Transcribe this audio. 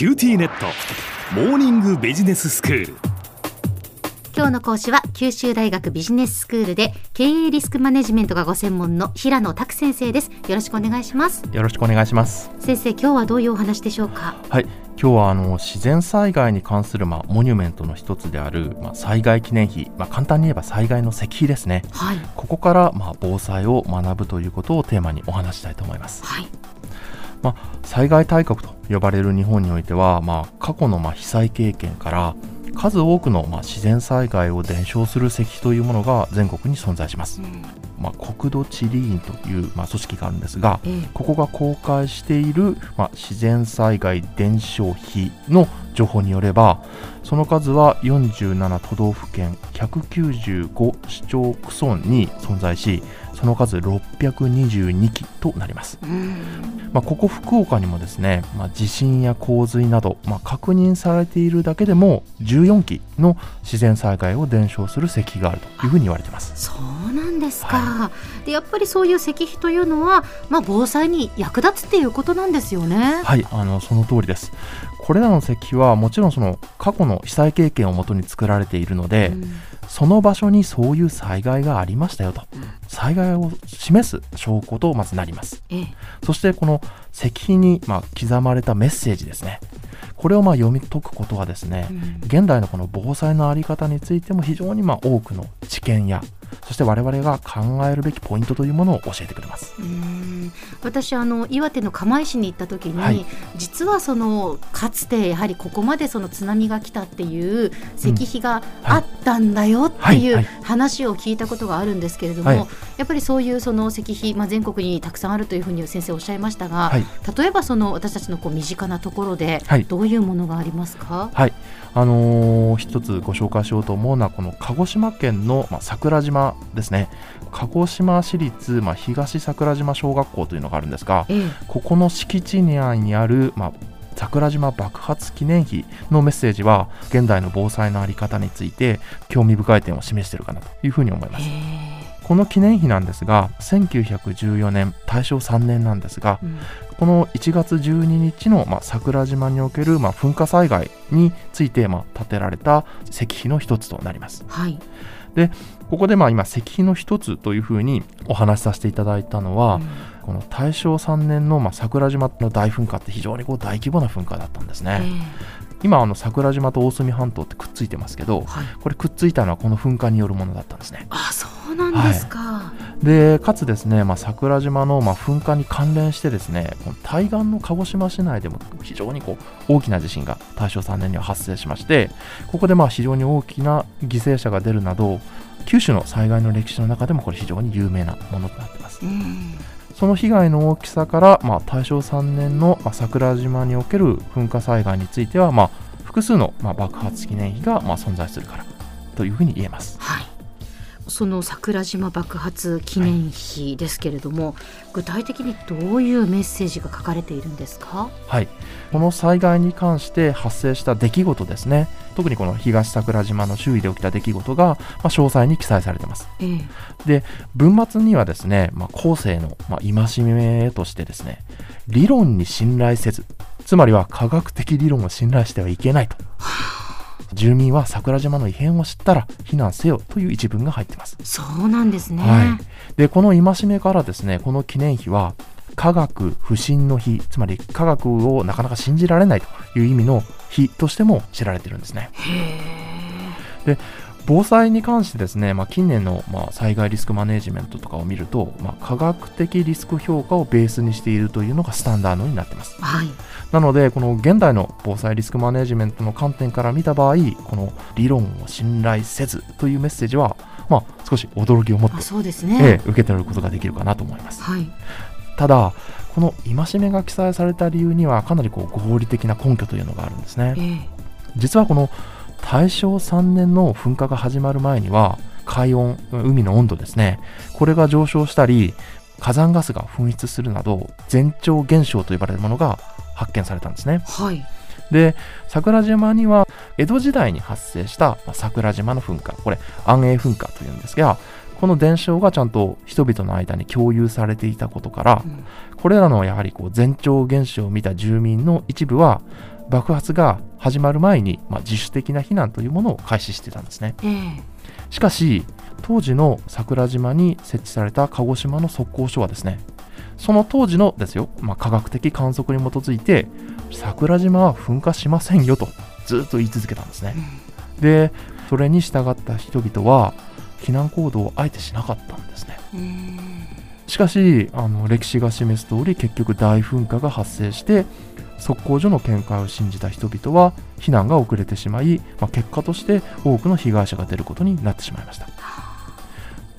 QTnet。モーニングビジネススクール。今日の講師は九州大学ビジネススクールで経営リスクマネジメントがご専門の平野琢先生です。よろしくお願いします。よろしくお願いします。先生今日はどういうお話でしょうか？はい。今日はあの自然災害に関するまあモニュメントの一つであるまあ災害記念碑、まあ、簡単に言えば災害の石碑ですね、はい。ここからまあ防災を学ぶということをテーマにお話ししたいと思います、はいまあ、災害大国と呼ばれる日本においては、まあ、過去のまあ被災経験から数多くのまあ自然災害を伝承する石碑というものが全国に存在します、まあ、国土地理院というまあ組織があるんですがええ。ここが公開している、まあ、自然災害伝承碑の情報によればその数は47都道府県195市町区村に存在しその数622基となります、うん。まあ、ここ福岡にもですね、まあ、地震や洪水など、まあ、確認されているだけでも14基の自然災害を伝承する石碑があるというふうに言われています。そうなんですか、でやっぱりそういう石碑というのはまあ防災に役立つっていうことなんですよね。はい、あのその通りです。これらの石碑はもちろんその過去の被災経験をもとに作られているので、うん。その場所にそういう災害がありましたよと、災害を示す証拠とまずなります。ええ。そしてこの石碑にまあ刻まれたメッセージですね。これをまあ読み解くことはですね、うん。現代のこの防災のあり方についても非常にまあ多くの知見やそして我々が考えるべきポイントというものを教えてくれます。うん。私あの岩手の釜石に行った時に、はい。実はそのかつてやはりここまでその津波が来たっていう石碑があったんだよっていうはい。はい。話を聞いたことがあるんですけれども、はい。やっぱりそういうその石碑、まあ、全国にたくさんあるというふうに先生おっしゃいましたが、はい。例えばその私たちのこう身近なところではい。どういうものがありますか、はい、あのー一つご紹介しようと思うのはこの鹿児島県の、まあ、桜島ですね。鹿児島市立、まあ、東桜島小学校というのがあるんですがええ。ここの敷地内にある、まあ、桜島爆発記念碑のメッセージは現代の防災のあり方について興味深い点を示しているかなというふうに思います。へこの記念碑なんですが1914年大正3年なんですがえうんこの1月12日の、まあ、桜島における、まあ、噴火災害について、まあ、建てられた石碑の一つとなります。はいここで、まあ、今石碑の一つというふうにお話しさせていただいたのは、うんこの大正3年の、まあ、桜島の大噴火って非常にこう大規模な噴火だったんですね。え今あの桜島と大隅半島ってくっついてますけどえはい、これくっついたのはこの噴火によるものだったんですね。あそうなんですか、でかつですね、まあ、桜島のまあ噴火に関連してですねこの対岸の鹿児島市内でも非常にこう大きな地震が大正3年には発生しましてここでまあ非常に大きな犠牲者が出るなど九州の災害の歴史の中でもこれ非常に有名なものとなっています。うん。その被害の大きさから、まあ、大正3年のまあ桜島における噴火災害については、まあ、複数のまあ爆発記念碑がまあ存在するからというふうに言えます。はい、その桜島爆発記念碑ですけれども、具体的にどういうメッセージが書かれているんですか、はい、この災害に関して発生した出来事ですね。特にこの東桜島の周囲で起きた出来事が、まあ、詳細に記載されています。ええ。文末にはですね、まあ、後世の、まあ、戒めとしてですね理論に信頼せずつまりは科学的理論を信頼してはいけないと住民は桜島の異変を知ったら避難せよという一文が入っています。そうなんですね。はい、でこの戒めからですねこの記念碑は科学不信の日つまり科学をなかなか信じられないという意味の日としても知られているんですね。へ防災に関してですね、まあ、近年の、まあ、災害リスクマネジメントとかを見ると、まあ、科学的リスク評価をベースにしているというのがスタンダードになっていますえはい。なのでこの現代の防災リスクマネジメントの観点から見た場合この理論を信頼せずというメッセージは、まあ、少し驚きを持ってあそうですえね。え受け取ることができるかなと思いますはい。ただこの戒めが記載された理由にはかなりこう合理的な根拠というのがあるんですねええ実はこの大正3年の噴火が始まる前には海温海の温度ですね。これが上昇したり火山ガスが噴出するなど前兆現象と呼ばれるものが発見されたんですね。はい。で桜島には江戸時代に発生したまあ桜島の噴火。これ安永噴火というんですがこの伝承がちゃんと人々の間に共有されていたことからうん。これらのやはりこう前兆現象を見た住民の一部は爆発が始まる前に、まあ、自主的な避難というものを開始してたんですね。ええ。しかし当時の桜島に設置された鹿児島の測候所はですねその当時のですよ、まあ、科学的観測に基づいて桜島は噴火しませんよとずっと言い続けたんですね。でそれに従った人々は避難行動をあえてしなかったんですね。うん。しかしあの歴史が示す通り結局大噴火が発生して測候所の見解を信じた人々は避難が遅れてしまい、まあ、結果として多くの被害者が出ることになってしまいました。